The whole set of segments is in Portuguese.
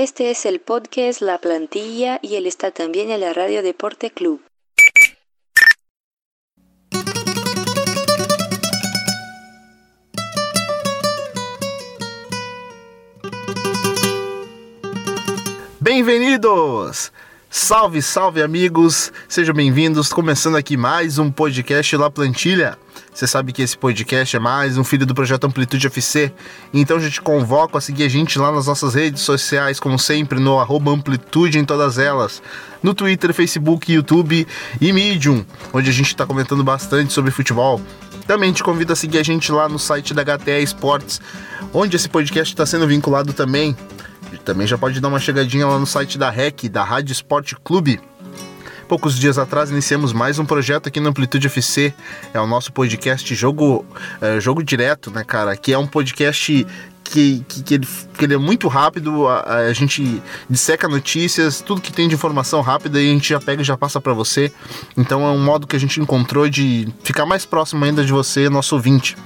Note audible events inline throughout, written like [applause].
Este es el podcast La Plantilla y él está también en la Radio Deporte Club. Bem-vindos! Salve, salve amigos! Sejam bem-vindos. Começando aqui mais um podcast La Plantilha. Você sabe que esse podcast é mais um filho do projeto Amplitude FC. Então eu te convoco a seguir a gente lá nas nossas redes sociais, como sempre, no Amplitude em todas elas. No Twitter, Facebook, YouTube e Medium, onde a gente está comentando bastante sobre futebol. Também te convido a seguir a gente lá no site da HTE Esportes, onde esse podcast está sendo vinculado também. Também já pode dar uma chegadinha lá no site da REC, da Rádio Esporte Clube. Poucos dias atrás iniciamos mais um projeto aqui no Amplitude FC. É o nosso podcast Jogo, é, Jogo Direto, né, cara? Que é um podcast que, que, que, ele, que ele é muito rápido, a, a, gente disseca notícias, tudo que tem de informação rápida e a gente já pega e já passa para você. Então é um modo que a gente encontrou de ficar mais próximo ainda de você, nosso ouvinte.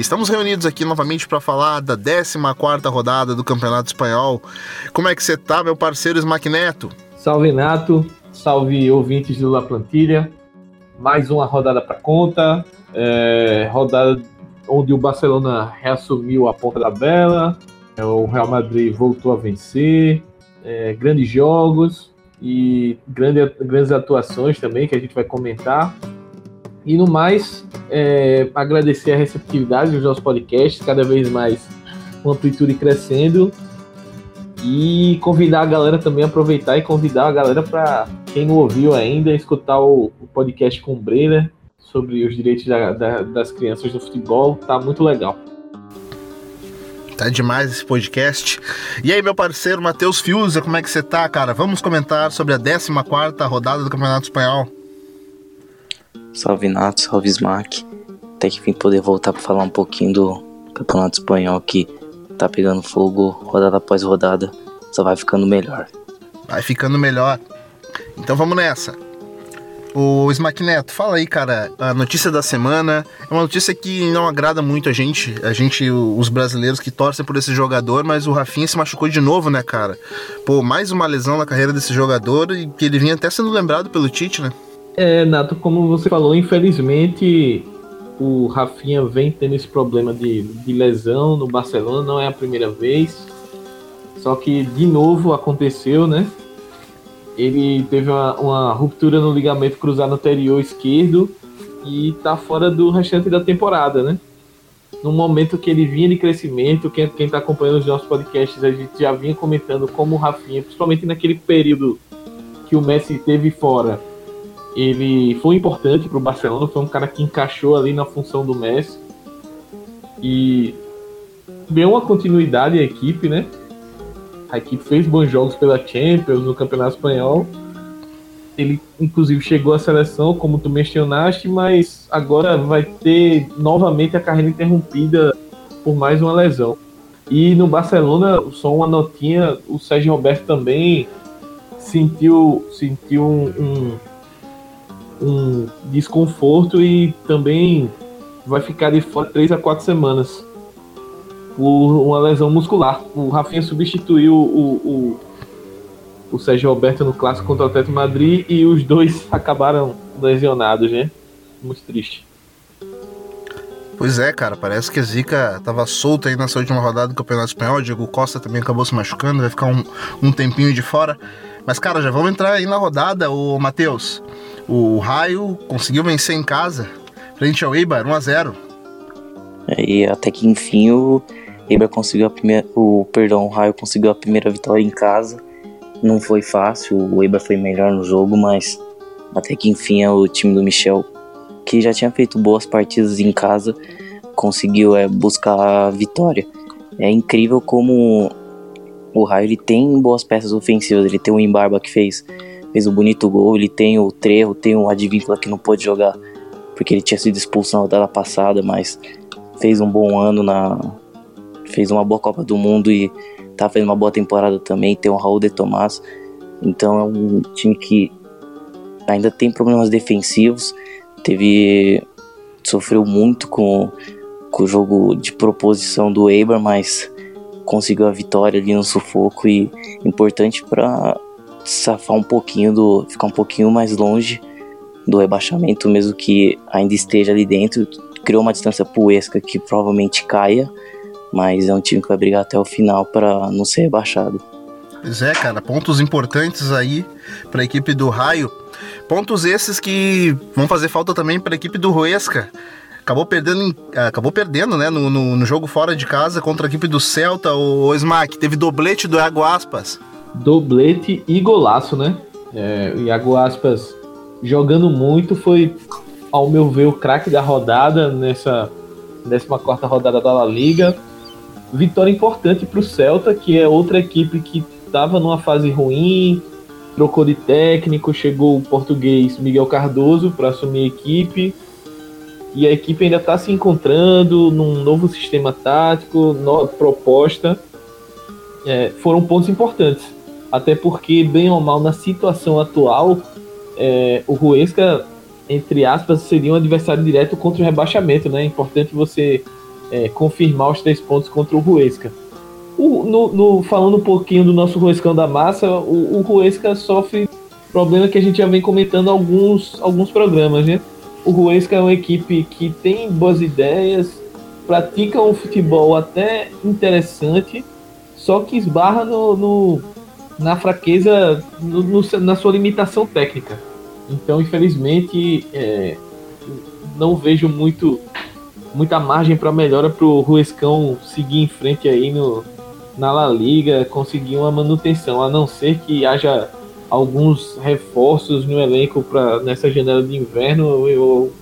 Estamos reunidos aqui novamente para falar da 14 rodada do Campeonato Espanhol. Como é que você tá, meu parceiro Smack Neto? Salve Nato, Salve ouvintes do La Plantilha. Mais uma rodada para conta. É, rodada onde o Barcelona reassumiu a ponta da bela. É, o Real Madrid voltou a vencer. É, grandes jogos e grande, grandes atuações também que a gente vai comentar. E no mais, é, agradecer a receptividade dos nossos podcasts, cada vez mais com amplitude crescendo. E convidar a galera também, aproveitar e convidar a galera para quem não ouviu ainda, escutar o, o podcast com o Brenner sobre os direitos da, da, das crianças no futebol. Tá muito legal. Tá demais esse podcast. E aí, meu parceiro Matheus Fiuza, como é que você tá, cara? Vamos comentar sobre a 14 rodada do Campeonato Espanhol. Salve Nato, salve Smack. Até que vim poder voltar para falar um pouquinho do Campeonato Espanhol que tá pegando fogo rodada após rodada. Só vai ficando melhor. Vai ficando melhor. Então vamos nessa. O Smack Neto, fala aí, cara, a notícia da semana é uma notícia que não agrada muito a gente, a gente, os brasileiros que torcem por esse jogador, mas o Rafinha se machucou de novo, né, cara? Pô, mais uma lesão na carreira desse jogador e que ele vinha até sendo lembrado pelo Tite, né? É, Nato, como você falou, infelizmente o Rafinha vem tendo esse problema de, de lesão no Barcelona, não é a primeira vez. Só que de novo aconteceu, né? ele teve uma, uma, ruptura no ligamento cruzado anterior esquerdo e tá fora do restante da temporada, né? No momento que ele vinha de crescimento, quem, quem tá acompanhando os nossos podcasts, a gente já vinha comentando como o Rafinha, principalmente naquele período que o Messi teve fora, ele foi importante para o Barcelona, foi um cara que encaixou ali na função do Messi e deu uma continuidade à equipe, né? a equipe fez bons jogos pela Champions, no Campeonato Espanhol. Ele, inclusive, chegou à seleção, como tu mencionaste, mas agora vai ter novamente a carreira interrompida por mais uma lesão. E no Barcelona, só uma notinha, o Sérgio Roberto também sentiu, sentiu um, um, um desconforto e também vai ficar de fora três a quatro semanas por uma lesão muscular. O Rafinha substituiu o, o, o Sérgio Roberto no clássico contra o Atlético Madrid e os dois [laughs] acabaram lesionados, né? Muito triste. Pois é, cara, parece que a Zica tava solta aí nessa última rodada do Campeonato Espanhol. O Diego Costa também acabou se machucando, vai ficar um, um tempinho de fora. Mas, cara, já vamos entrar aí na rodada, o Matheus. O Raio conseguiu vencer em casa, frente ao Eibar, 1x0. E até que enfim o Eibar conseguiu a primeira, o perdão, o Raio conseguiu a primeira vitória em casa. Não foi fácil, o Eibar foi melhor no jogo, mas até que enfim o time do Michel, que já tinha feito boas partidas em casa, conseguiu é, buscar a vitória. É incrível como o Raio ele tem boas peças ofensivas. Ele tem o Embarba que fez, fez um bonito gol, ele tem o Trejo, tem o Advíncula que não pôde jogar porque ele tinha sido expulso na rodada passada, mas fez um bom ano na, fez uma boa Copa do Mundo e tá fazendo uma boa temporada também. Tem o Raul de Tomás. Então é um time que ainda tem problemas defensivos. Teve. sofreu muito com, com o jogo de proposição do Eibar, mas conseguiu a vitória ali no sufoco e importante para safar um pouquinho do. ficar um pouquinho mais longe do rebaixamento, mesmo que ainda esteja ali dentro. Criou uma distância pro Esca que provavelmente caia, mas é um time que vai brigar até o final para não ser rebaixado. Pois é, cara, pontos importantes aí para a equipe do Raio. Pontos esses que vão fazer falta também para a equipe do Ruesca. Acabou perdendo, acabou perdendo né, no, no, no, jogo fora de casa contra a equipe do Celta, o, o Smack. Teve doblete do Iago Aspas. Doblete e golaço, né? É, o Iago Aspas jogando muito, foi, ao meu ver, o craque da rodada nessa 14 rodada da La Liga. Vitória importante para o Celta, que é outra equipe que estava numa fase ruim, trocou de técnico, chegou o português Miguel Cardoso para assumir a equipe. E a equipe ainda está se encontrando num novo sistema tático, nova proposta. É, foram pontos importantes. Até porque, bem ou mal, na situação atual, é, o Ruesca, entre aspas, seria um adversário direto contra o rebaixamento, né? É importante você é, confirmar os três pontos contra o Ruesca. O, no, no, falando um pouquinho do nosso Ruescão da Massa, o, o Ruesca sofre problema que a gente já vem comentando alguns, alguns programas, né? O Ruesca é uma equipe que tem boas ideias, pratica um futebol até interessante, só que esbarra no, no na fraqueza, no, no, na sua limitação técnica. Então, infelizmente, é, não vejo muito muita margem para melhora para o Ruescão seguir em frente aí no, na La Liga, conseguir uma manutenção, a não ser que haja alguns reforços no elenco para nessa janela de inverno, eu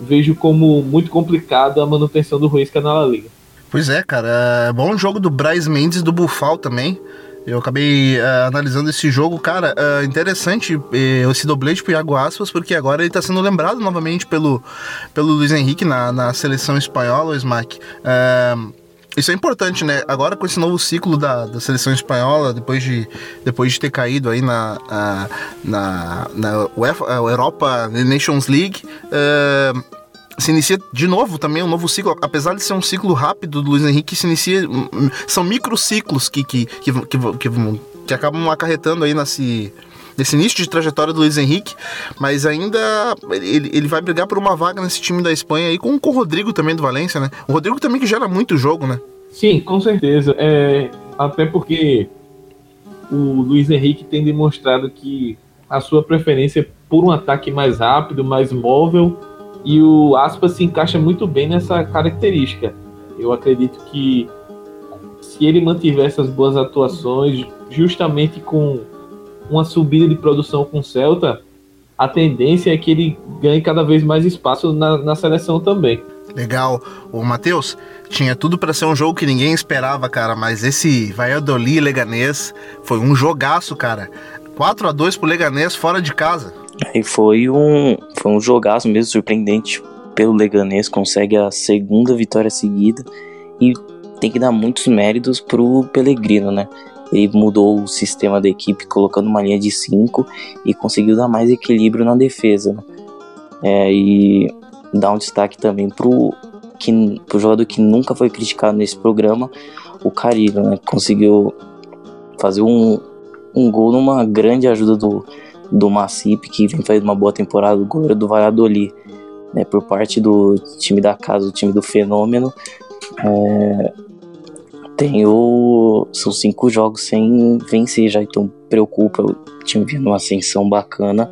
vejo como muito complicado a manutenção do Ruesca na La Liga. Pois é, cara, é bom jogo do Braz Mendes do Bufal também. Eu acabei uh, analisando esse jogo, cara, uh, interessante uh, esse doblete pro Iago Aspas, porque agora ele tá sendo lembrado novamente pelo, pelo Luiz Henrique na, na seleção espanhola, o Smack. Uh, isso é importante, né? Agora com esse novo ciclo da, da seleção espanhola, depois de, depois de ter caído aí na, na, na UEFA, Europa Nations League, uh, se inicia de novo também um novo ciclo, apesar de ser um ciclo rápido do Luiz Henrique, se inicia. Hum, hum, são microciclos que, que, que, que, que, que acabam acarretando aí nesse nesse início de trajetória do Luiz Henrique, mas ainda ele, ele vai brigar por uma vaga nesse time da Espanha aí com, com o Rodrigo também do Valência, né? O Rodrigo também que gera muito jogo, né? Sim, com certeza. É, até porque o Luiz Henrique tem demonstrado que a sua preferência é por um ataque mais rápido, mais móvel, e o Aspas se encaixa muito bem nessa característica. Eu acredito que se ele mantiver essas boas atuações, justamente com uma subida de produção com o Celta, a tendência é que ele ganhe cada vez mais espaço na, na seleção também. Legal. O Matheus, tinha tudo para ser um jogo que ninguém esperava, cara, mas esse Valladolid Leganês foi um jogaço, cara. 4 a 2 pro Leganês fora de casa. E foi um, foi um jogaço mesmo surpreendente pelo Leganês, consegue a segunda vitória seguida e tem que dar muitos méritos pro Pellegrino, né? Ele mudou o sistema da equipe, colocando uma linha de 5 e conseguiu dar mais equilíbrio na defesa. Né? É, e dar um destaque também pro, que, pro jogador que nunca foi criticado nesse programa, o Carilho, né? Conseguiu fazer um, um gol numa grande ajuda do, do Massip, que vem fazendo uma boa temporada, o goleiro do Valladolid, né? Por parte do time da casa, do time do Fenômeno. É, tem o. São cinco jogos sem vencer já, então preocupa. O time vindo uma ascensão bacana,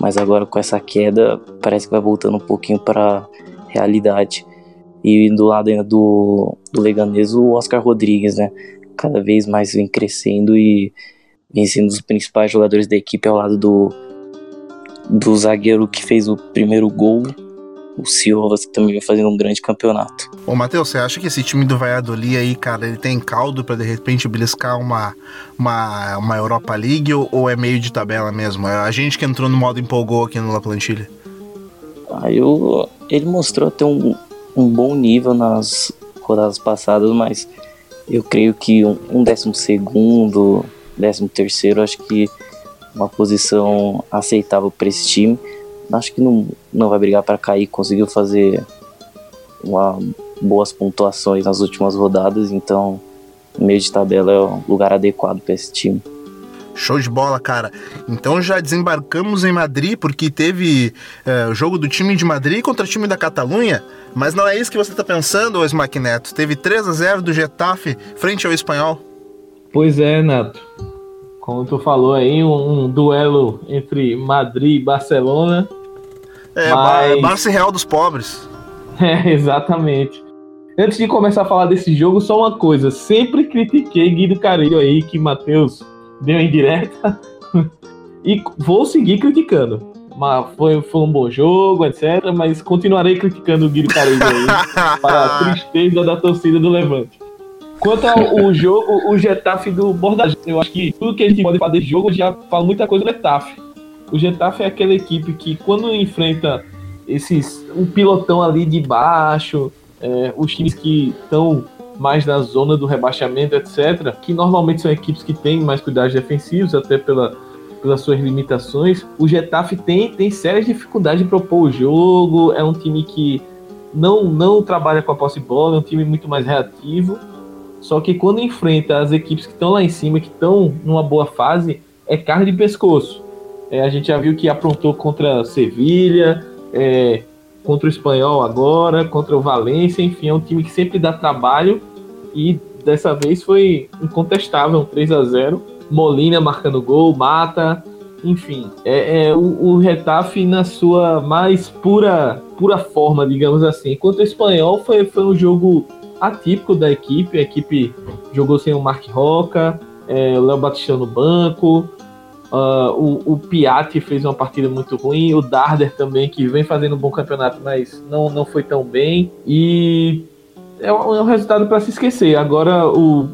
mas agora com essa queda parece que vai voltando um pouquinho para realidade. E do lado ainda do, do Leganês, o Oscar Rodrigues, né? Cada vez mais vem crescendo e vem sendo um dos principais jogadores da equipe ao lado do, do zagueiro que fez o primeiro gol o Silvas, que também vem fazendo um grande campeonato. Ô, Matheus, você acha que esse time do Valladolid aí, cara, ele tem caldo para de repente beliscar uma, uma, uma Europa League ou, ou, é meio de tabela mesmo? É a gente que entrou no modo empolgou aqui no La Plantilha. Ah, eu, ele mostrou ter um, um bom nível nas rodadas passadas, mas eu creio que um, um décimo segundo, décimo terceiro, acho que uma posição aceitável para esse time acho que não, não vai brigar para cair. Conseguiu fazer uma, boas pontuações nas últimas rodadas, então meio de tabela é o lugar adequado para esse time. Show de bola, cara. Então já desembarcamos em Madrid porque teve é, o jogo do time de Madrid contra o time da Catalunha. Mas não é isso que você está pensando, Smack Neto. Teve 3 a 0 do Getafe frente ao Espanhol. Pois é, Neto. Como tu falou aí, um, um duelo entre Madrid e Barcelona. É, mas... Barça Real dos pobres. [laughs] É, exatamente. Antes de começar a falar desse jogo, só uma coisa. Sempre critiquei Guido Carilho aí, que Matheus deu em direta. [laughs] e vou seguir criticando. Mas foi, foi um bom jogo, etc. Mas continuarei criticando o Guilherme Carilho aí. [laughs] para a tristeza da torcida do Levante. Quanto ao jogo, o Getafe do Bordagem, eu acho que tudo que a gente pode falar desse jogo já fala muita coisa do Getafe. O Getafe é aquela equipe que, quando enfrenta esses um pilotão ali de baixo, é, os times que estão mais na zona do rebaixamento, etc., que normalmente são equipes que têm mais cuidados defensivos, até pela, pelas suas limitações. O Getafe tem, tem sérias dificuldades de propor o jogo, é um time que não, não trabalha com a posse de bola, é um time muito mais reativo. Só que quando enfrenta as equipes que estão lá em cima, que estão numa boa fase, é carne de pescoço. É, a gente já viu que aprontou contra Sevilha, é, contra o Espanhol agora, contra o Valência, enfim, é um time que sempre dá trabalho e dessa vez foi incontestável, um 3 a 0 Molina marcando gol, Mata, enfim, é, é o, o, Retafe na sua mais pura pura forma, digamos assim. Enquanto o espanhol foi, foi um jogo atípico da equipe, a equipe jogou sem o Mark Roca, é, o Léo Batistão no banco, uh, o, o Piatti fez uma partida muito ruim, o Darder também, que vem fazendo um bom campeonato, mas não, não foi tão bem. E é um, é um resultado para se esquecer. Agora o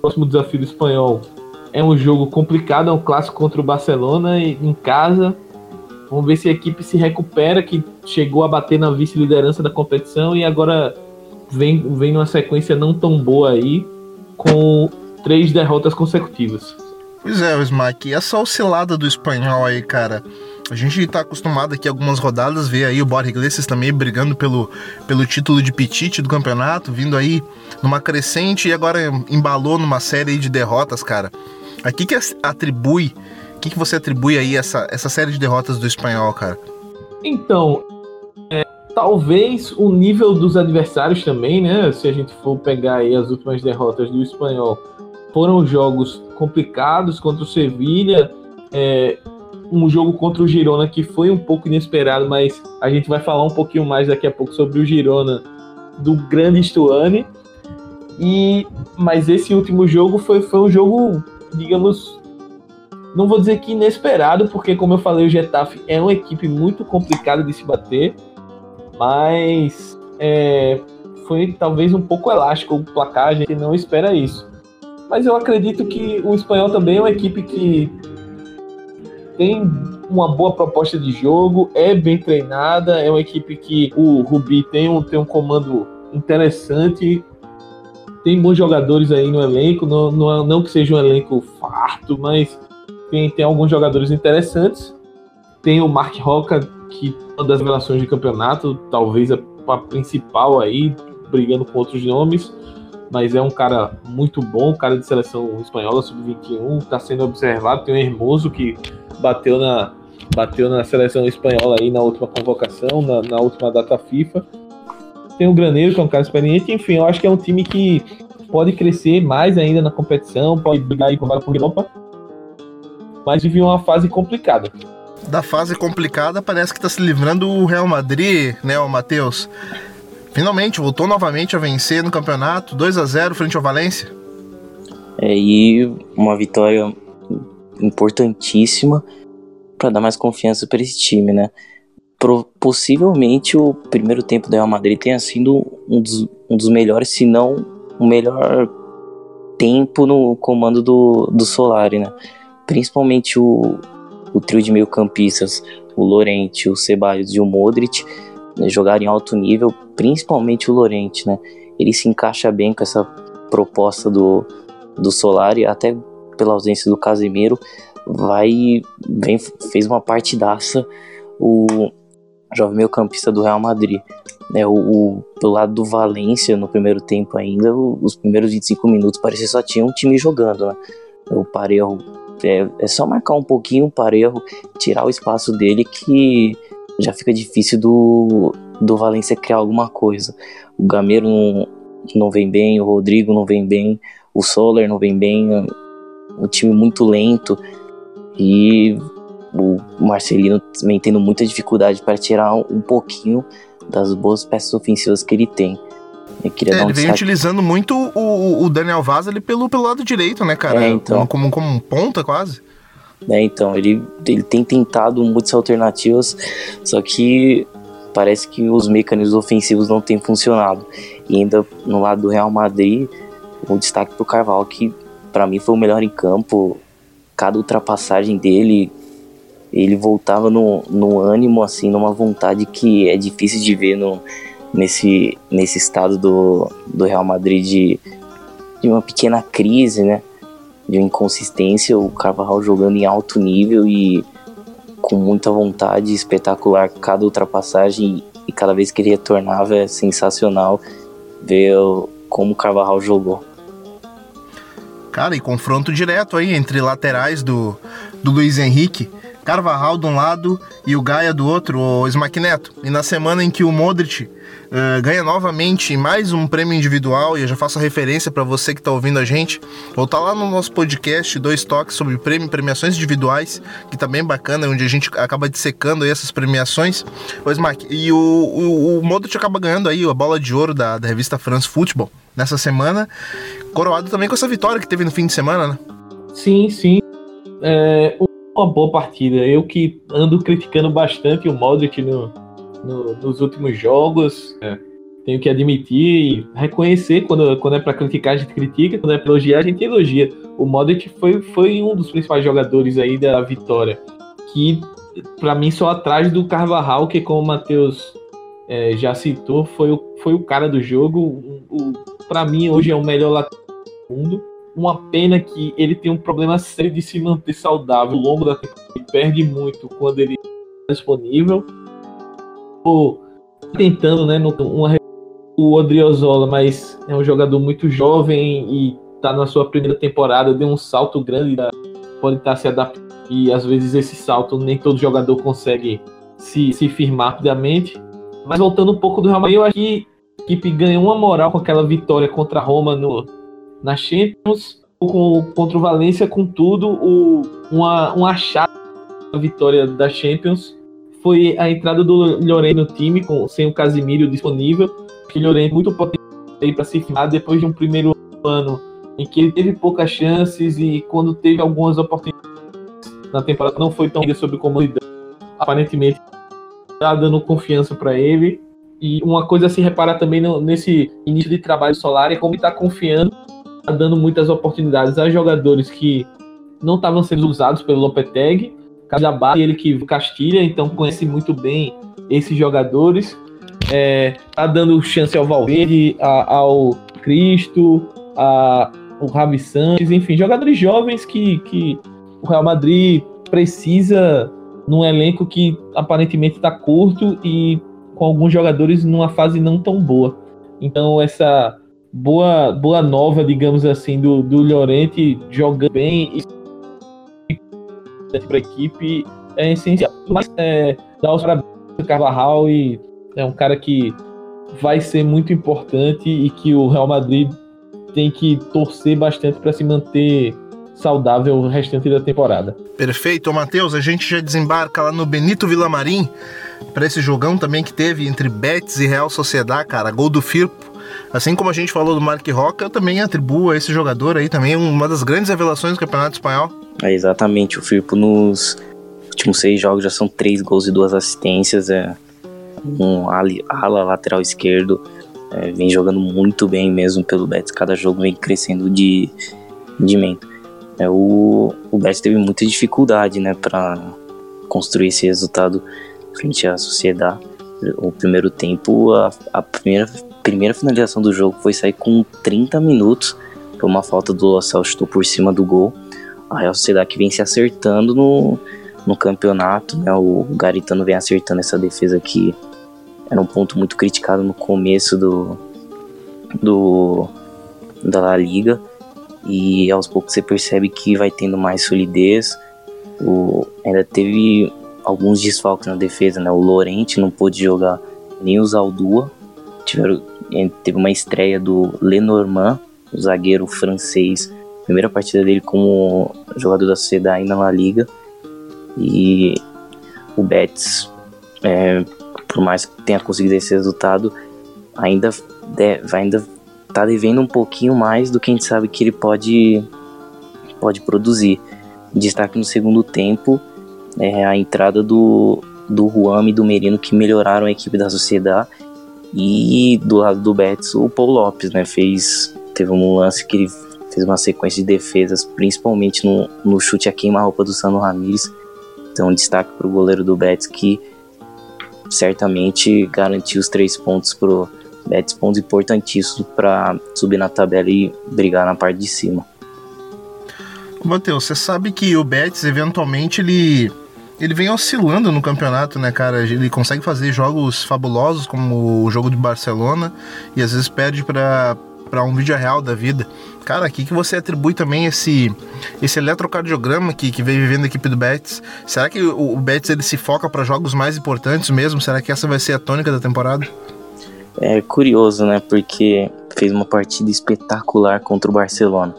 próximo desafio do espanhol é um jogo complicado, é um clássico contra o Barcelona em casa. Vamos ver se a equipe se recupera, que chegou a bater na vice-liderança da competição e agora vem, vem numa sequência não tão boa aí, com três derrotas consecutivas. Pois é, Smack, essa oscilada do espanhol aí, cara, a gente está acostumado aqui algumas rodadas ver aí o Borja Iglesias também brigando pelo, pelo título de pitite do campeonato, vindo aí numa crescente e agora embalou numa série de derrotas, cara. Aqui que atribui, o que, que você atribui aí essa, essa série de derrotas do espanhol, cara? Então, talvez o nível dos adversários também, né? Se a gente for pegar aí as últimas derrotas do espanhol, foram jogos complicados contra o Sevilha. É, um jogo contra o Girona que foi um pouco inesperado, mas a gente vai falar um pouquinho mais daqui a pouco sobre o Girona do grande Stuane. E mas esse último jogo foi, foi um jogo, digamos, não vou dizer que inesperado, porque como eu falei, o Getafe é uma equipe muito complicada de se bater, mas é, foi talvez um pouco elástico o placar, a gente não espera isso. Mas eu acredito que o espanhol também é uma equipe que tem uma boa proposta de jogo, é bem treinada, é uma equipe que o Rubi tem um, tem um comando interessante, tem bons jogadores aí no elenco, não, não, não que seja um elenco farto, mas tem, tem alguns jogadores interessantes. Tem o Mark Roca, que uma das revelações de campeonato, talvez a, principal aí, brigando com outros nomes mas é um cara muito bom, cara de seleção espanhola, sub-21, está sendo observado. Tem o Hermoso que bateu na, bateu na seleção espanhola aí na última convocação, na, na última data FIFA. Tem o Graneiro, que é um cara experiente. Enfim, eu acho que é um time que pode crescer mais ainda na competição, pode brigar aí com a Europa, mas vive uma fase complicada. Da fase complicada, parece que está se livrando o Real Madrid, né, o Matheus? Finalmente voltou novamente a vencer no campeonato, 2 a 0 frente ao Valência. É, e uma vitória importantíssima para dar mais confiança para esse time, né? Pro, possivelmente o primeiro tempo do Real Madrid tenha sido um dos, um dos melhores, se não o melhor tempo no comando do, do Solari, né? Principalmente o, o trio de meio-campistas, o Lorente, o Ceballos e o Modric, né, jogar em alto nível, principalmente o Lorente, né? Ele se encaixa bem com essa proposta do, do Solari, até pela ausência do Casemiro, vai vem, fez uma partidaça. O, jovem meio campista do Real Madrid. É, o, o, pelo lado do Valência, no primeiro tempo ainda, o, os primeiros 25 minutos parecia só tinha um time jogando, né? O Parejo, é, é só marcar um pouquinho o Parejo, tirar o espaço dele que já fica difícil do, do Valência criar alguma coisa. O Gameiro não, não vem bem, o Rodrigo não vem bem, o Soler não vem bem, o time muito lento e o Marcelino vem tendo muita dificuldade para tirar um pouquinho das boas peças ofensivas que ele tem. Eu queria é, dar um ele vem utilizando muito o, o Daniel Vaz ali pelo, pelo lado direito, né, cara? É, então. Como, como um ponta quase. É, então, ele, ele tem tentado muitas alternativas, só que parece que os mecanismos ofensivos não têm funcionado. E ainda no lado do Real Madrid, o destaque pro Carvalho, que para mim foi o melhor em campo. Cada ultrapassagem dele, ele voltava no, no ânimo, assim, numa vontade que é difícil de ver no, nesse, nesse estado do, do Real Madrid de, de uma pequena crise, né? De inconsistência, o Carvajal jogando em alto nível e com muita vontade, espetacular cada ultrapassagem e cada vez que ele retornava é sensacional ver como o Carvajal jogou. Cara, e confronto direto aí entre laterais do, do Luiz Henrique. Carvajal de um lado e o Gaia do outro, o Smackneto. E na semana em que o Modric uh, ganha novamente mais um prêmio individual, e eu já faço a referência para você que está ouvindo a gente, voltar lá no nosso podcast, dois toques sobre prêmio, premiações individuais, que tá bacana, onde a gente acaba dissecando essas premiações. O Smack, e o, o, o Modric acaba ganhando aí a bola de ouro da, da revista France Football nessa semana, coroado também com essa vitória que teve no fim de semana, né? Sim, sim. É, uma boa partida. Eu que ando criticando bastante o Modric no, no, nos últimos jogos. É, tenho que admitir e reconhecer quando, quando é para criticar, a gente critica, quando é para elogiar, a gente elogia. O Modric foi, foi um dos principais jogadores aí da vitória. Que, para mim, só atrás do Carvajal, que, como o Matheus é, já citou, foi o, foi o cara do jogo. O, o para mim, hoje é o melhor lateral do mundo. Uma pena que ele tem um problema sério de se manter saudável ao longo da temporada. Ele perde muito quando ele está disponível. Ou tentando, né, uma, o Odriozola, mas é um jogador muito jovem e está na sua primeira temporada, deu um salto grande, pode estar tá se adaptando e às vezes esse salto nem todo jogador consegue se, se firmar rapidamente. Mas voltando um pouco do Real Madrid, eu acho que a equipe ganhou uma moral com aquela vitória contra a Roma no, na Champions, com, contra o Valência, contudo, o, uma, um achado da vitória da Champions. Foi a entrada do Llorente no time, com, sem o Casimiro disponível, que o Llorente muito potente para se firmar depois de um primeiro ano em que ele teve poucas chances e quando teve algumas oportunidades na temporada não foi tão sobre como aparentemente está dando confiança para ele. E uma coisa a se reparar também no, nesse início de trabalho solar é como ele está confiando dando muitas oportunidades a jogadores que não estavam sendo usados pelo Lopetegui. Cajabá, ele que Castilha, então conhece muito bem esses jogadores. É, tá dando chance ao Valverde, a, ao Cristo, a, o Ravi Santos, enfim, jogadores jovens que, que o Real Madrid precisa num elenco que aparentemente está curto e com alguns jogadores numa fase não tão boa. Então essa boa, boa nova, digamos assim, do, do Llorente jogando bem e para a equipe é essencial. Mas é, dar os parabéns ao Carvajal e é um cara que vai ser muito importante e que o Real Madrid tem que torcer bastante para se manter saudável o restante da temporada. Perfeito, Matheus. A gente já desembarca lá no Benito Villamarim para esse jogão também que teve entre Betis e Real Sociedad, cara. Gol do Firpo Assim como a gente falou do Mark Roca, eu também atribuo a esse jogador aí também uma das grandes revelações do Campeonato Espanhol. É exatamente, o Firpo nos últimos seis jogos já são três gols e duas assistências, é um ala lateral esquerdo, é, vem jogando muito bem mesmo pelo Betis, cada jogo vem crescendo de rendimento. É, o, o Betis teve muita dificuldade né, para construir esse resultado frente à Sociedade. O primeiro tempo, a, a primeira primeira finalização do jogo foi sair com 30 minutos por uma falta do Lo chutou por cima do gol. A Real Sociedade que vem se acertando no, no campeonato. Né? O Garitano vem acertando essa defesa aqui. Era um ponto muito criticado no começo do, do da La Liga. E aos poucos você percebe que vai tendo mais solidez. O, ainda teve alguns desfalques na defesa, né? O Lorente não pôde jogar nem o Zaldua. Tiveram, teve uma estreia do Lenormand, o zagueiro francês. Primeira partida dele como jogador da Sociedade na Liga. E o Betis, é, por mais que tenha conseguido esse resultado, ainda vai ainda tá devendo um pouquinho mais do que a gente sabe que ele pode pode produzir. Destaque no segundo tempo é a entrada do do Juan e do Merino que melhoraram a equipe da Sociedade e do lado do Betis o Paul Lopes, né, fez teve um lance que ele fez uma sequência de defesas, principalmente no, no chute a queima-roupa do Sano Ramírez. Então, destaque para o goleiro do Betis que certamente garantiu os três pontos pro Betis, pontos importantíssimos para subir na tabela e brigar na parte de cima. Matheus, você sabe que o Betis eventualmente ele ele vem oscilando no campeonato, né, cara? Ele consegue fazer jogos fabulosos como o jogo de Barcelona e às vezes perde para para um vídeo real da vida. Cara, aqui que você atribui também esse esse eletrocardiograma que, que vem vivendo a equipe do Betis. Será que o, o Betis ele se foca para jogos mais importantes mesmo? Será que essa vai ser a tônica da temporada? É curioso, né? Porque fez uma partida espetacular contra o Barcelona.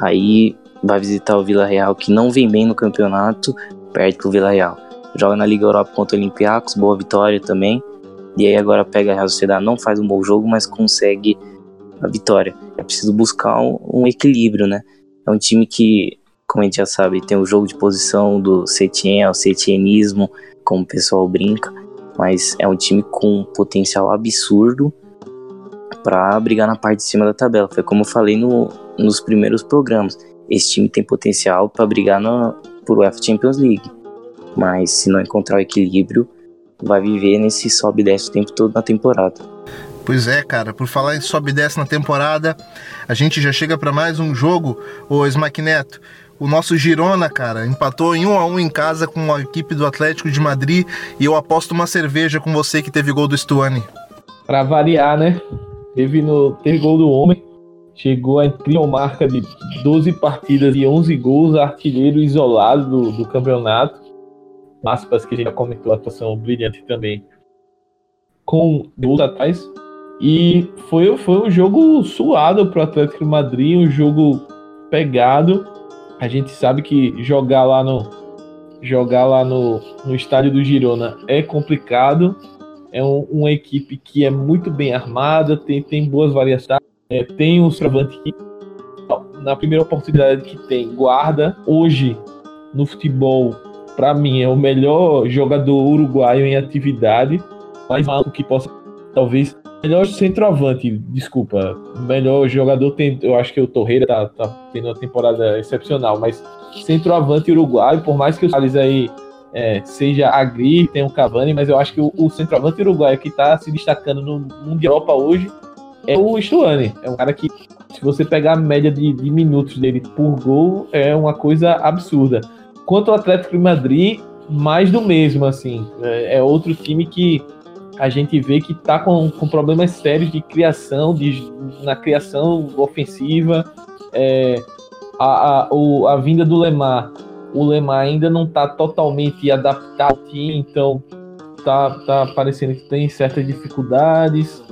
Aí vai visitar o Vila Real, que não vem bem no campeonato, perde pro Vila Real. Joga na Liga Europa contra o Olympiacos, boa vitória também. E aí agora pega a Real Sociedade, não faz um bom jogo, mas consegue a vitória. É preciso buscar um, um, equilíbrio, né? É um time que, como a gente já sabe, tem o jogo de posição do Setien, o setienismo, como o pessoal brinca, mas é um time com potencial absurdo para brigar na parte de cima da tabela. Foi como eu falei no, nos primeiros programas. Esse time tem potencial para brigar no, por UEFA Champions League, mas se não encontrar o equilíbrio, vai viver nesse sobe e desce o tempo todo na temporada. Pois é, cara, por falar em sobe e desce na temporada, a gente já chega para mais um jogo, o Smack Neto. O nosso Girona, cara, empatou em 1 a 1 em casa com a equipe do Atlético de Madrid e eu aposto uma cerveja com você que teve gol do Stuani. Para variar, né? Teve no teve gol do homem. Chegou a incrível marca de 12 partidas e 11 gols, artilheiro isolado do, do campeonato. Aspas que já comentou, a atuação brilhante também. Com gols atrás, e foi, foi um jogo suado para o Atlético Madrid, um jogo pegado. A gente sabe que jogar lá no jogar lá no, no estádio do Girona é complicado. É um, uma equipe que é muito bem armada, tem, tem boas variações, é, tem um travante que na primeira oportunidade que tem guarda. Hoje no futebol, para mim é o melhor jogador uruguaio em atividade, mais alto que possa talvez Melhor centroavante, desculpa. Melhor jogador tem. Eu acho que o Torreira tá, tá tendo uma temporada excepcional, mas centroavante uruguaio, por mais que o Salles aí é, seja agri, tem o Cavani, mas eu acho que o, o centroavante uruguaio que tá se destacando no Mundial Europa hoje é o Stuani. É um cara que, se você pegar a média de, de minutos dele por gol, é uma coisa absurda. Quanto ao Atlético de Madrid, mais do mesmo, assim. É, é outro time que a gente vê que está com, com problemas sérios de criação, de, na criação ofensiva. É, a, a, o, a vinda do Lemar, o Lemar ainda não está totalmente adaptado então tá, tá parecendo que tem certas dificuldades,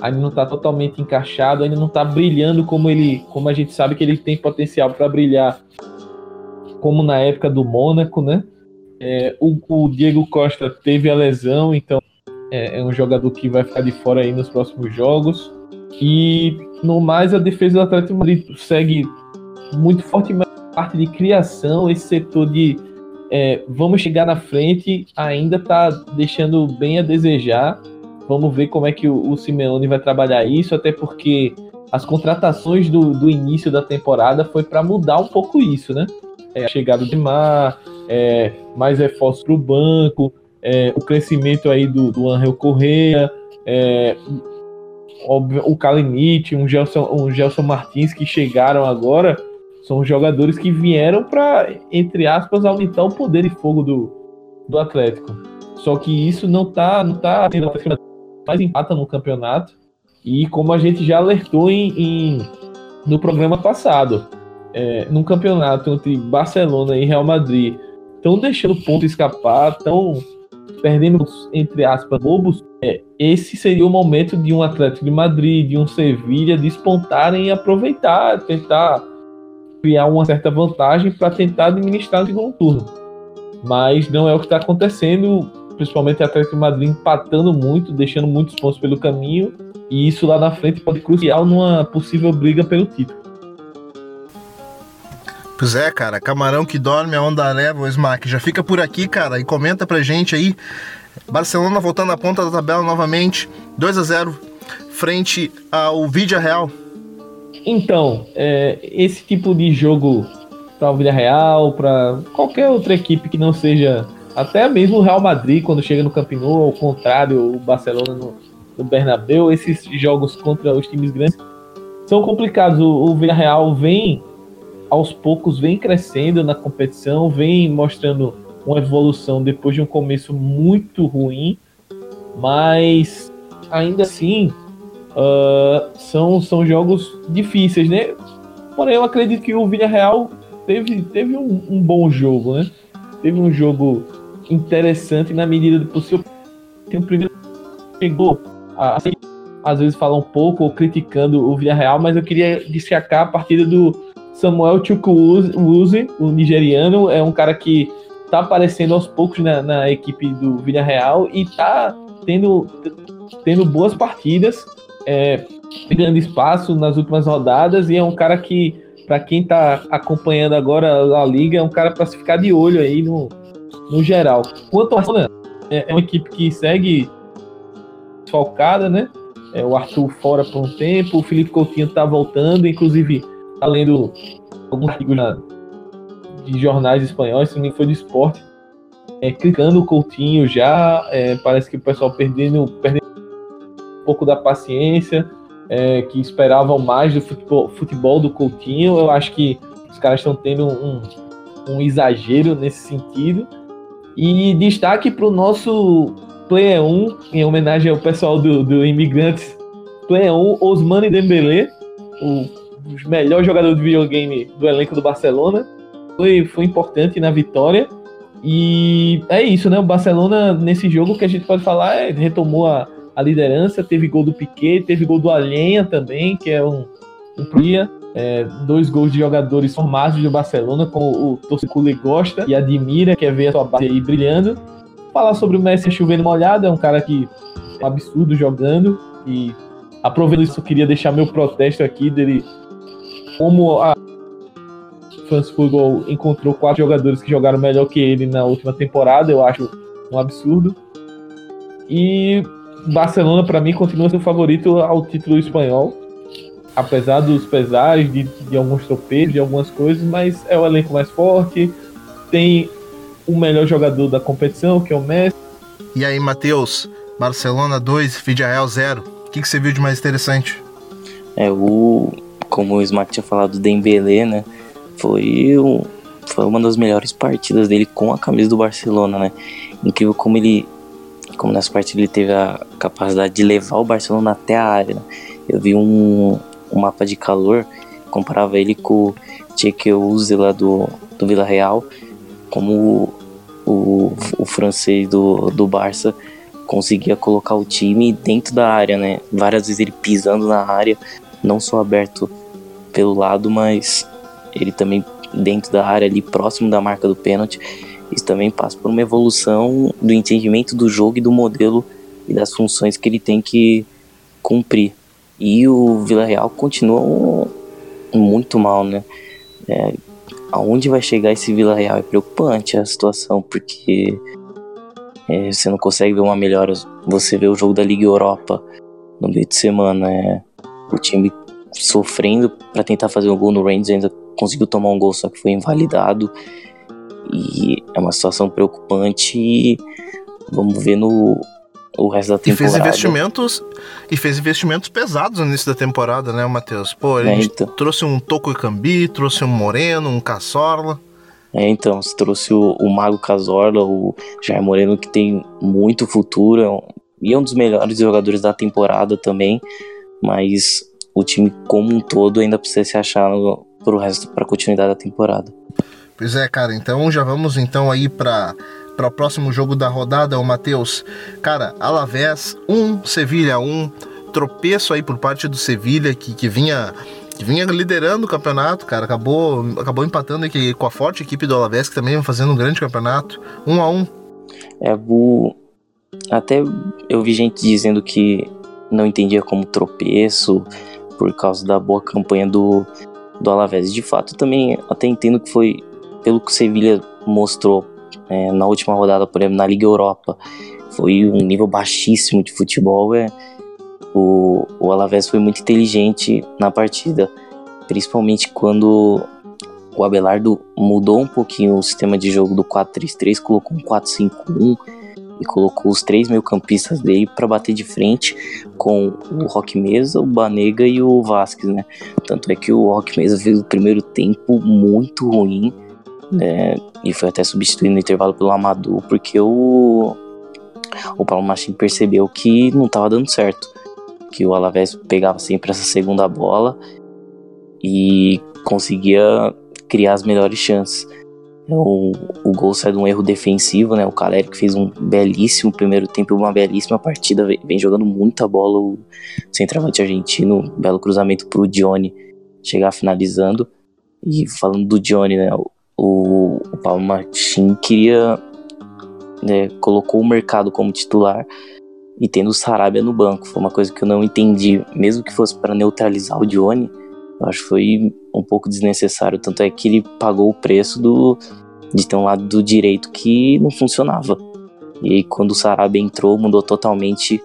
ainda não está totalmente encaixado, ainda não está brilhando como ele, como a gente sabe que ele tem potencial para brilhar, como na época do Mônaco, né? É, o, o Diego Costa teve a lesão, então é, é, um jogador que vai ficar de fora aí nos próximos jogos. E no mais, a defesa do Atlético Madrid segue muito fortemente a parte de criação, esse setor de é, vamos chegar na frente ainda está deixando bem a desejar. Vamos ver como é que o, o Simeone vai trabalhar isso, até porque as contratações do, do início da temporada foi para mudar um pouco isso, né? É, chegada de Mar, é, mais reforços para o banco, é, o crescimento aí do, do Angel Correa, é, o Kalinite, um Gelson, um Gelson Martins que chegaram agora, São jogadores que vieram para, entre aspas, aumentar o poder de fogo do, do Atlético. Só que isso não tá, não tá tendo mais empata no campeonato. E como a gente já alertou em, em no programa passado, é, num campeonato entre Barcelona e Real Madrid, estão deixando ponto escapar, estão perdendo, entre aspas, bobos. É, esse seria o momento de um Atlético de Madrid, de um Sevilha despontarem e aproveitar, tentar criar uma certa vantagem para tentar administrar o segundo turno. Mas não é o que está acontecendo, principalmente o Atlético Madrid empatando muito, deixando muitos pontos pelo caminho, e isso lá na frente pode crucial numa possível briga pelo título. Pois é, cara, camarão que dorme, a onda leva, o Smack. Já fica por aqui, cara, e comenta pra gente aí. Barcelona voltando à ponta da tabela novamente, 2 a 0 frente ao Vídea Real. Então, é, esse tipo de jogo para o Vila Real, para qualquer outra equipe que não seja, até mesmo o Real Madrid quando chega no Camp Nou, ao contrário, o Barcelona no, no Bernabéu, esses jogos contra os times grandes são complicados. O, o Vila Real vem aos poucos vem crescendo na competição, vem mostrando uma evolução depois de um começo muito ruim, mas ainda assim uh, são, são jogos difíceis, né? Porém, eu acredito que o Villarreal teve, teve um, um bom jogo, né? Teve um jogo interessante na medida do possível. Tem o primeiro chegou a, às vezes falar um pouco criticando o Villarreal, mas eu queria destacar a partida do Samuel Chukwueze, o nigeriano, é um cara que tá aparecendo aos poucos na, na equipe do Villarreal e tá tendo, tendo boas partidas, é, ganhando espaço nas últimas rodadas e é um cara que, para quem tá acompanhando agora a liga, é um cara para se ficar de olho aí no, no geral. Quanto ao Arsenal, é, é uma equipe que segue desfalcada, né? É, o Arthur fora por um tempo, o Felipe Coutinho tá voltando, inclusive tá lendo alguns artigos de jornais espanhóis, se não foi do esporte, é, clicando o Coutinho já, é, parece que o pessoal perdendo, perdendo um pouco da paciência, é, que esperavam mais do futebol, futebol, do Coutinho. Eu acho que os caras estão tendo um, um exagero nesse sentido. E destaque para o nosso Play 1, em homenagem ao pessoal do, do Imigrantes, Play 1, Osmane Dembélé, o o melhor jogador de videogame do elenco do Barcelona. Foi, foi importante na vitória. E é isso, né? O Barcelona, nesse jogo que a gente pode falar, é, retomou a, a liderança, teve gol do Piquet, teve gol do Alhenha também, que é um, um pria. É, dois gols de jogadores formados do Barcelona, como o torcedor gosta e admira, quer ver a sua base aí brilhando. Falar sobre o Messi chovendo molhado, é um cara que é um absurdo jogando e aproveitando isso, queria deixar meu protesto aqui dele como a France Football encontrou quatro jogadores que jogaram melhor que ele na última temporada, eu acho um absurdo. E Barcelona, para mim, continua sendo favorito ao título espanhol, apesar dos pesares, de, de alguns tropeços, de algumas coisas, mas é o elenco mais forte, tem o melhor jogador da competição, que é o Messi. E aí, Matheus, Barcelona 2, Villarreal 0. O que, que você viu de mais interessante? É, o, como o Smart tinha falado do Dembélé, né? Foi, um, foi uma das melhores partidas dele com a camisa do Barcelona, né? Incrível como ele, como nessa partida ele teve a capacidade de levar o Barcelona até a área. Né? Eu vi um, um mapa de calor, comparava ele com o Tchekeuze lá do, do Vila Real, como o, o, o francês do, do Barça conseguia colocar o time dentro da área, né? Várias vezes ele pisando na área, não só aberto pelo lado, mas ele também dentro da área ali próximo da marca do pênalti. Isso também passa por uma evolução do entendimento do jogo e do modelo e das funções que ele tem que cumprir. E o Vila Real continua muito mal, né? É, aonde vai chegar esse Vila Real é preocupante a situação, porque é, você não consegue ver uma melhora. Você vê o jogo da Liga Europa no meio de semana, é, o time sofrendo para tentar fazer um gol no Rangers, ainda conseguiu tomar um gol, só que foi invalidado. E é uma situação preocupante. E vamos ver no, o resto da temporada. E fez investimentos e fez investimentos pesados no início da temporada, né, Matheus? Pô, ele é, então. trouxe um Toco Cambi, trouxe um Moreno, um Caçorla. É, então, se trouxe o, o Mago Casorla, o Jair Moreno, que tem muito futuro, é um, e é um dos melhores jogadores da temporada também, mas o time como um todo ainda precisa se achar no, pro resto, pra continuidade da temporada. Pois é, cara, então já vamos então aí para para o próximo jogo da rodada, o Matheus. Cara, Alavés 1, um, Sevilha 1, um, tropeço aí por parte do Sevilha que, que vinha que vinha liderando o campeonato, cara, acabou acabou empatando aqui com a forte equipe do Alavés que também vem fazendo um grande campeonato, 1 um a 1. É, o até eu vi gente dizendo que não entendia como tropeço por causa da boa campanha do do Alavés. De fato, também até entendo que foi pelo que o Sevilha mostrou é, na última rodada, por exemplo, na Liga Europa, foi um nível baixíssimo de futebol. É, o, o Alavés foi muito inteligente na partida, principalmente quando o Abelardo mudou um pouquinho o sistema de jogo do 4-3-3, colocou um 4-5-1 e colocou os três meio-campistas dele para bater de frente com o Rock Mesa, o Banega e o Vasquez, né? Tanto é que o Rock Mesa fez o primeiro tempo muito ruim, né? E foi até substituído no intervalo pelo Amadou, porque o, o Paulo percebeu que não estava dando certo. Que o Alavés pegava sempre essa segunda bola e conseguia criar as melhores chances. O, o gol sai de um erro defensivo, né? O Caleri que fez um belíssimo primeiro tempo, uma belíssima partida, vem, vem jogando muita bola. O centroavante argentino, belo cruzamento pro Dione chegar finalizando. E falando do Dione, né? O, o Paulo Martin queria. Né, colocou o mercado como titular e tendo o Sarabia no banco. Foi uma coisa que eu não entendi, mesmo que fosse para neutralizar o Dione eu acho que foi um pouco desnecessário, tanto é que ele pagou o preço do, de ter um lado do direito que não funcionava. E aí, quando o Sarabia entrou, mudou totalmente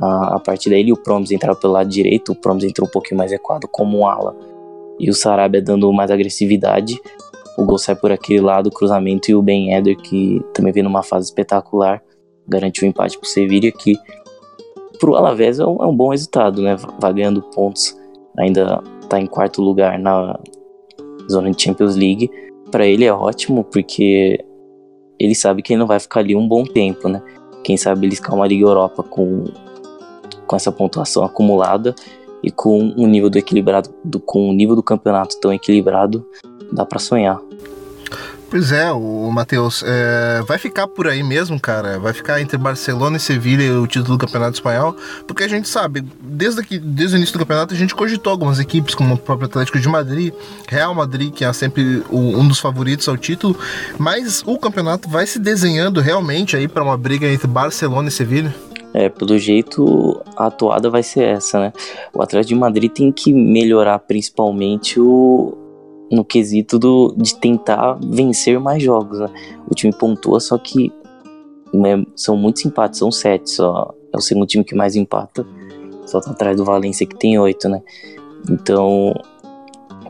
a, a partir daí. O Promes entrava pelo lado direito, o Promes entrou um pouquinho mais equado como um ala. E o Sarabia dando mais agressividade. O gol sai por aquele lado, o cruzamento e o Ben Eder, que também vem numa fase espetacular, garantiu o um empate pro Sevilla, que pro Alavés é um, é um bom resultado, né? Vai ganhando pontos ainda tá em quarto lugar na zona de Champions League, para ele é ótimo porque ele sabe que ele não vai ficar ali um bom tempo, né? Quem sabe ele escala uma Liga Europa com, com essa pontuação acumulada e com um nível do equilibrado, do, com um nível do campeonato tão equilibrado, dá para sonhar. Pois é, o Matheus, é, vai ficar por aí mesmo, cara. Vai ficar entre Barcelona e Sevilha o título do Campeonato Espanhol, porque a gente sabe, desde, aqui, desde o início do campeonato, a gente cogitou algumas equipes, como o próprio Atlético de Madrid, Real Madrid, que é sempre um dos favoritos ao título, mas o campeonato vai se desenhando realmente aí para uma briga entre Barcelona e Sevilha. É, pelo jeito, a atuada vai ser essa, né? O Atlético de Madrid tem que melhorar principalmente o, no quesito do, de tentar vencer mais jogos. Né? O time pontua, só que né, são muitos empates, são sete só. É o segundo time que mais empata, só tá atrás do Valência que tem oito, né? Então,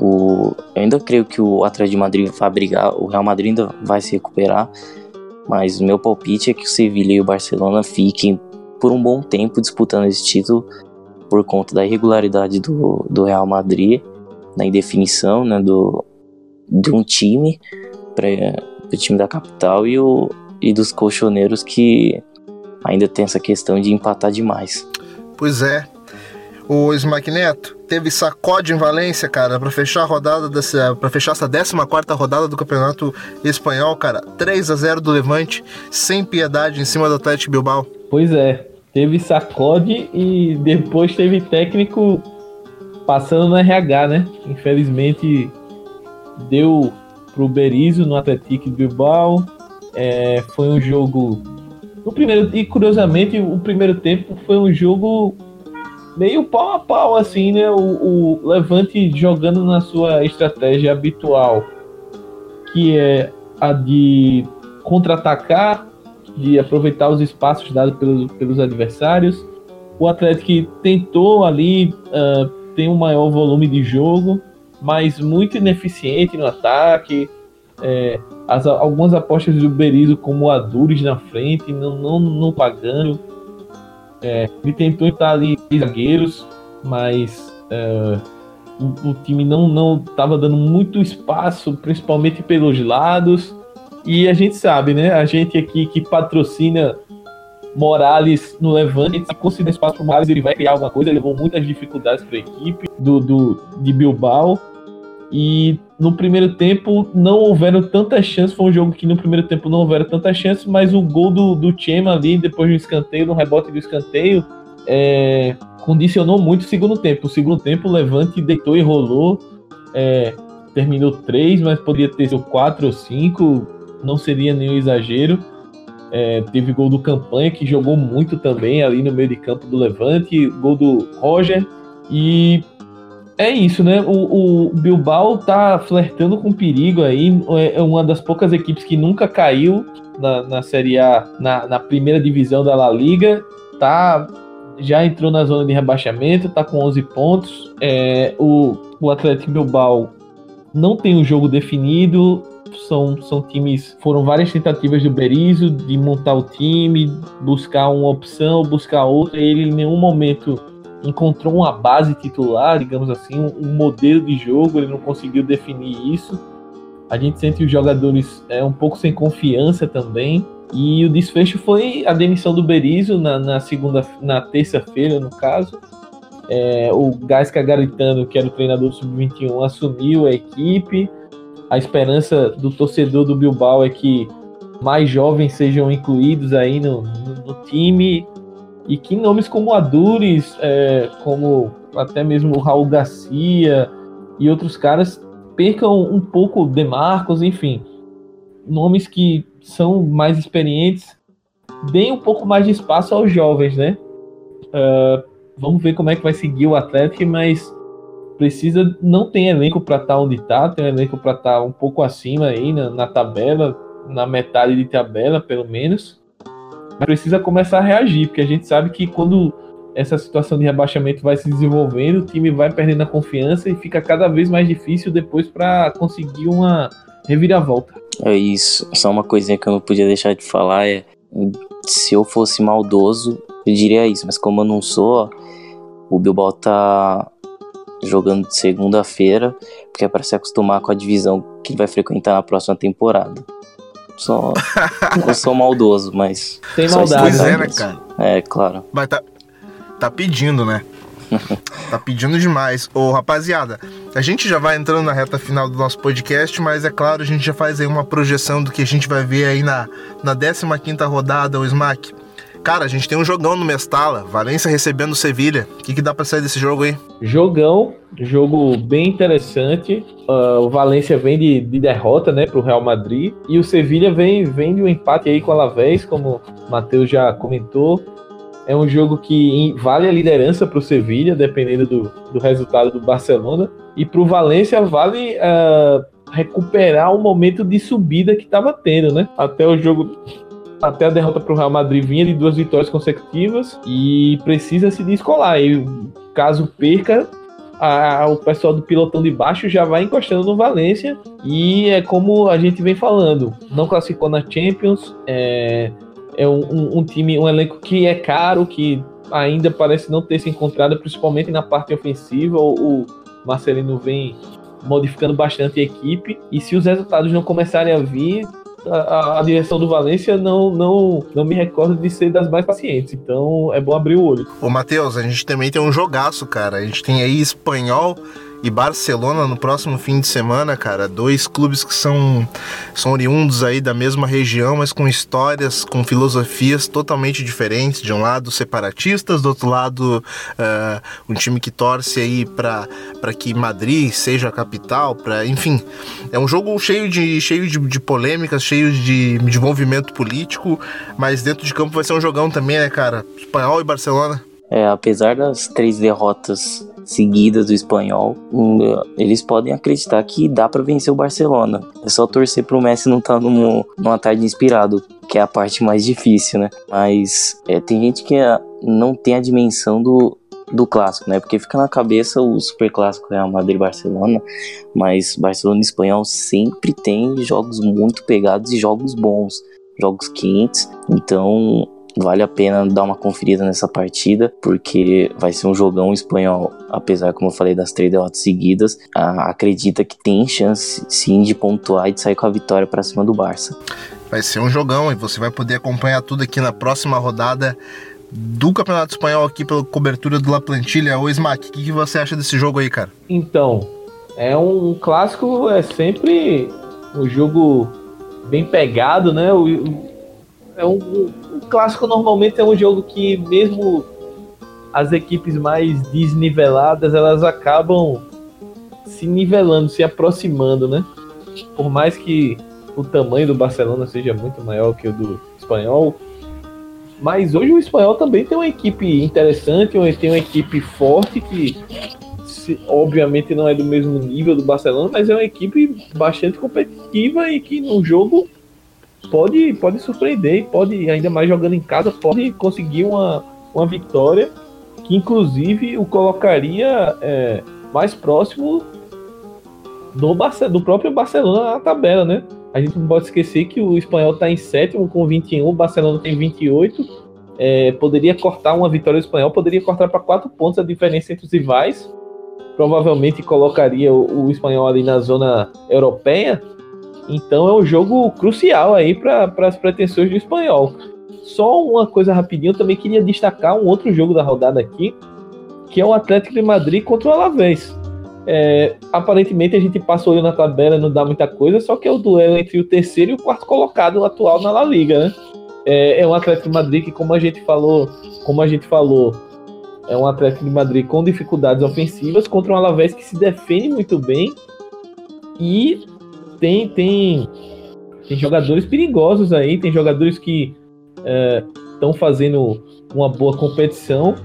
o, eu ainda creio que o Atlético de Madrid vai brigar, o Real Madrid ainda vai se recuperar, mas o meu palpite é que o Sevilla e o Barcelona fiquem por um bom tempo disputando esse título por conta da irregularidade do, do Real Madrid na indefinição né, do, de um time para o time da capital e, o, e dos colchoneiros que ainda tem essa questão de empatar demais. Pois é. O Smack Neto teve sacode em Valência, cara, para fechar a rodada dessa, para fechar essa 14 rodada do Campeonato Espanhol, cara. 3 a 0 do Levante, sem piedade em cima do Atlético Bilbao. Pois é, teve sacode e depois teve técnico passando no RH, né? Infelizmente deu pro Berizzo no Atlético Bilbao. É, foi um jogo. No primeiro, e curiosamente, o primeiro tempo foi um jogo meio pau a pau, assim, né? O, o Levante jogando na sua estratégia habitual, que é a de contra-atacar, de aproveitar os espaços dados pelos, pelos adversários. O Atlético tentou ali uh, tem um maior volume de jogo, mas muito ineficiente no ataque. É, as, algumas apostas do Berizzo como Adures na frente, não, não, não pagando. É, ele tentou entrar ali zagueiros, mas é, o, o, time não não estava dando muito espaço, principalmente pelos lados. E a gente sabe, né? A gente aqui que patrocina Morales no Levante, se conseguir espaço para Morales, ele vai criar alguma coisa. Levou muitas dificuldades para a equipe do, do, de Bilbao. E no primeiro tempo não houveram tantas chances. Foi um jogo que no primeiro tempo não houveram tantas chances, mas o gol do, do Chema ali, depois do escanteio, no rebote do escanteio, é, condicionou muito o segundo tempo. O segundo tempo o Levante deitou e rolou. É, terminou 3, mas poderia ter sido 4 ou 5, não seria nenhum exagero. É, teve gol do Campanha, que jogou muito também ali no meio de campo do Levante, gol do Roger. E é isso, né? O, o, Bilbao tá flertando com perigo aí. É, é uma das poucas equipes que nunca caiu na, na Série A, na, na primeira divisão da La Liga. Tá, já entrou na zona de rebaixamento, tá com 11 pontos. É, o, o Atlético Bilbao não tem um jogo definido. São, são times. Foram várias tentativas do Berizzo de montar o time, buscar uma opção, buscar outra. Ele em nenhum momento encontrou uma base titular, digamos assim, um, um, modelo de jogo, ele não conseguiu definir isso. A gente sente os jogadores é, um pouco sem confiança também. E o desfecho foi a demissão do Berizzo na, na segunda, na terça-feira, no caso. É, o Gaisca Garitano, que era o treinador do Sub-21, assumiu a equipe. A esperança do torcedor do Bilbao é que mais jovens sejam incluídos aí no, no, no time e que nomes como Adures, é, como até mesmo o Raul Garcia e outros caras percam um pouco de Marcos, enfim, nomes que são mais experientes, deem um pouco mais de espaço aos jovens, né? Uh, vamos ver como é que vai seguir o Atlético, mas precisa não tem elenco para estar tá onde está, tem elenco para estar tá um pouco acima aí na, na tabela, na metade de tabela pelo menos mas precisa começar a reagir, porque a gente sabe que quando essa situação de rebaixamento vai se desenvolvendo, o time vai perdendo a confiança e fica cada vez mais difícil depois para conseguir uma reviravolta. É isso. Só uma coisinha que eu não podia deixar de falar é se eu fosse maldoso, eu diria isso, mas como eu não sou, o Bilbao tá jogando de segunda-feira, porque é para se acostumar com a divisão que vai frequentar na próxima temporada. Só. eu sou maldoso, mas. Tem maldade. Pois é, né, cara? É, claro. Mas tá, tá pedindo, né? tá pedindo demais. Ô, rapaziada, a gente já vai entrando na reta final do nosso podcast, mas é claro, a gente já faz aí uma projeção do que a gente vai ver aí na, na 15 rodada, o Smack. Cara, a gente tem um jogão no Mestala, Valência recebendo Sevilha. O que, que dá para sair desse jogo aí? Jogão, jogo bem interessante. Uh, o Valência vem de, de derrota, né, pro Real Madrid. E o Sevilha vem, vem de um empate aí com o Alavés, como o Matheus já comentou. É um jogo que vale a liderança para o Sevilha, dependendo do, do resultado do Barcelona. E para o Valência vale uh, recuperar o momento de subida que estava tendo, né? Até o jogo até a derrota para o Real Madrid vinha de duas vitórias consecutivas e precisa se descolar. E caso perca, a, o pessoal do pilotão de baixo já vai encostando no Valência. E é como a gente vem falando: não classificou na Champions, é, é um, um, um time, um elenco que é caro, que ainda parece não ter se encontrado, principalmente na parte ofensiva. O, o Marcelino vem modificando bastante a equipe. E se os resultados não começarem a vir, a, a, direção do Valência não, não, não me recordo de ser das mais pacientes. Então é bom abrir o olho. Ô, Matheus, a gente também tem um jogaço, cara. A gente tem aí espanhol e Barcelona no próximo fim de semana, cara. Dois clubes que são, são oriundos aí da mesma região, mas com histórias, com filosofias totalmente diferentes. De um lado, separatistas, do outro lado, uh, um time que torce aí para que Madrid seja a capital. Pra, enfim, é um jogo cheio de, cheio de, de polêmicas, cheio de, de movimento político, mas dentro de campo vai ser um jogão também, né, cara? Espanhol e Barcelona. É, apesar das três derrotas seguidas do espanhol, eles podem acreditar que dá para vencer o Barcelona. É só torcer pro Messi não estar tá num, numa tarde inspirado, que é a parte mais difícil, né? Mas é, tem gente que é, não tem a dimensão do, do clássico, né? Porque fica na cabeça o super clássico Real Madrid Barcelona, mas Barcelona e espanhol sempre tem jogos muito pegados e jogos bons, jogos quentes. Então vale a pena dar uma conferida nessa partida, porque vai ser um jogão espanhol, apesar, como eu falei, das três derrotas seguidas, acredita que tem chance sim de pontuar e de sair com a vitória para cima do Barça. Vai ser um jogão e você vai poder acompanhar tudo aqui na próxima rodada do Campeonato Espanhol aqui pela cobertura do La Plantilha. Ô Smack, o que, que, você acha desse jogo aí, cara? Então, é um clássico, é sempre um jogo bem pegado, né? O, é um, um, clássico normalmente é um jogo que mesmo as equipes mais desniveladas, elas acabam se nivelando, se aproximando, né? Por mais que o tamanho do Barcelona seja muito maior que o do espanhol, mas hoje o espanhol também tem uma equipe interessante, tem uma equipe forte que obviamente não é do mesmo nível do Barcelona, mas é uma equipe bastante competitiva e que no jogo pode, pode surpreender pode, ainda mais jogando em casa, pode conseguir uma, uma vitória que inclusive o colocaria é, mais próximo do, do próprio Barcelona na tabela, né? A gente não pode esquecer que o espanhol está em sétimo com 21, o Barcelona tem 28. É, poderia cortar uma vitória do espanhol, poderia cortar para quatro pontos a diferença entre os rivais. Provavelmente colocaria o, o espanhol ali na zona europeia. Então é um jogo crucial aí para as pretensões do espanhol. Só uma coisa rapidinho, também queria destacar um outro jogo da rodada aqui, que é o Atlético de Madrid contra o Alavés. É, aparentemente a gente passa o olho na tabela não dá muita coisa, só que é o duelo entre o terceiro e o quarto colocado atual na La Liga, né? É, é um Atlético de Madrid que, como a gente falou, como a gente falou, é um Atlético de Madrid com dificuldades ofensivas contra um Alavés que se defende muito bem e tem tem tem jogadores perigosos aí, tem jogadores que estão é, fazendo uma boa competição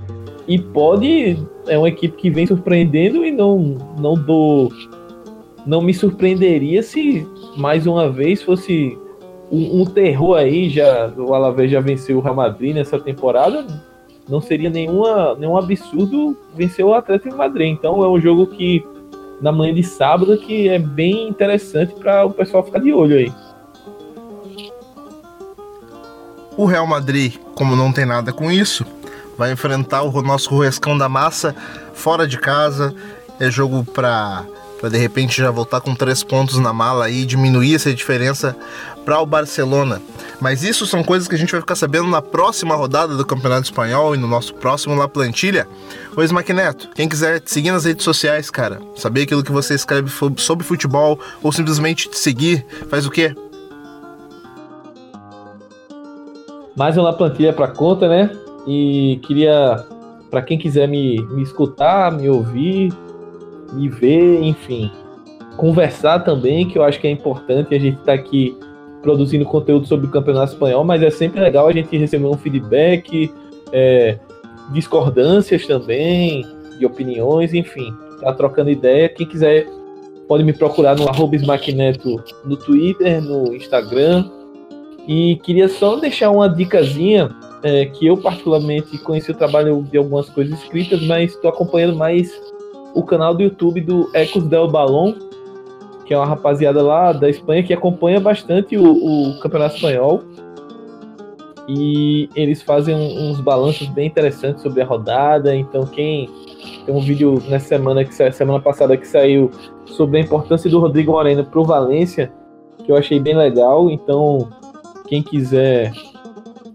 e pode é uma equipe que vem surpreendendo e não não do não me surpreenderia se mais uma vez fosse um, um, terror aí já o Alavés já venceu o Real Madrid nessa temporada não seria nenhuma nenhum absurdo vencer o Atlético Madrid. Então é um jogo que na manhã de sábado que é bem interessante para o pessoal ficar de olho aí o Real Madrid como não tem nada com isso vai enfrentar o nosso Ruescão da Massa fora de casa. É jogo para para de repente já voltar com três pontos na mala e diminuir essa diferença para o Barcelona. Mas isso são coisas que a gente vai ficar sabendo na próxima rodada do Campeonato Espanhol e no nosso próximo La Plantilha. Ô Smack Neto, quem quiser te seguir nas redes sociais, cara, saber aquilo que você escreve sobre futebol ou simplesmente te seguir, faz o quê? Mais uma plantilha para conta, né? E queria, para quem quiser me, me escutar, me ouvir, me ver, enfim, conversar também, que eu acho que é importante. A gente está aqui produzindo conteúdo sobre o Campeonato Espanhol, mas é sempre legal a gente receber um feedback, é, discordâncias também, de opiniões, enfim, tá trocando ideia. Quem quiser pode me procurar no arroba no Twitter, no Instagram. E queria só deixar uma dicasinha é, que eu particularmente conheci o trabalho de algumas coisas escritas, mas estou acompanhando mais o canal do YouTube do Ecos del Balón, que é uma rapaziada lá da Espanha que acompanha bastante o, o campeonato espanhol. E eles fazem uns balanços bem interessantes sobre a rodada. Então, quem tem um vídeo nessa semana que semana passada que saiu sobre a importância do Rodrigo Moreno para o Valência, que eu achei bem legal. Então, quem quiser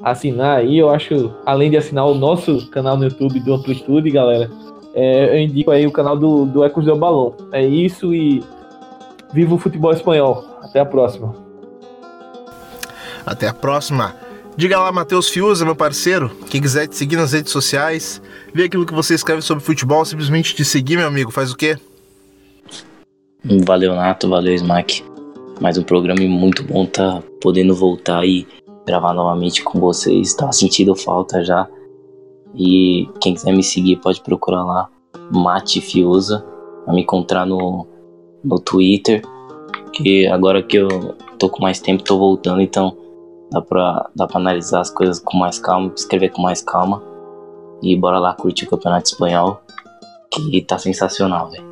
assinar aí. Eu acho, além de assinar o nosso canal no YouTube do Amplitude, galera, é, eu indico aí o canal do, do Ecos do Balão. É isso e viva o futebol espanhol. Até a próxima. Até a próxima. Diga lá, Matheus Fiuza, meu parceiro. Quem quiser te seguir nas redes sociais, ver aquilo que você escreve sobre futebol, simplesmente te seguir, meu amigo, faz o quê? Valeu, Nato, valeu, Smack. Mais um programa muito bom tá podendo voltar aí gravar novamente com vocês. Tava sentindo falta já. E quem quiser me seguir pode procurar lá, Mate Fiuza, pra me encontrar no, no Twitter. Que agora que eu tô com mais tempo, tô voltando, então dá pra, dá pra analisar as coisas com mais calma, escrever com mais calma. E bora lá curtir o Campeonato Espanhol, que tá sensacional, velho.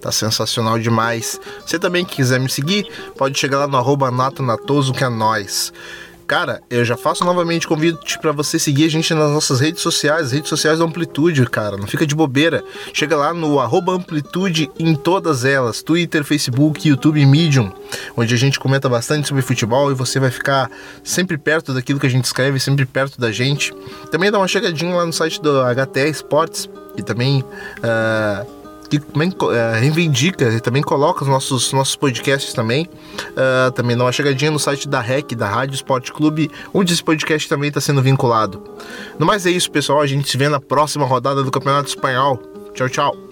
Tá sensacional demais. Você também quiser me seguir, pode chegar lá no arroba Nato Natoso, que é nós. Cara, eu já faço novamente convite para você seguir a gente nas nossas redes sociais, redes sociais da Amplitude, cara. Não fica de bobeira. Chega lá no Amplitude em todas elas: Twitter, Facebook, YouTube Medium, onde a gente comenta bastante sobre futebol e você vai ficar sempre perto daquilo que a gente escreve, sempre perto da gente. Também dá uma chegadinha lá no site do HTE Sports, e também. Uh, que também uh, reivindica e também coloca os nossos, nossos podcasts também. Uh, também dá uma chegadinha no site da REC, da Rádio Esporte Clube, onde esse podcast também está sendo vinculado. No mais é isso, pessoal. A gente se vê na próxima rodada do Campeonato Espanhol. Tchau, tchau.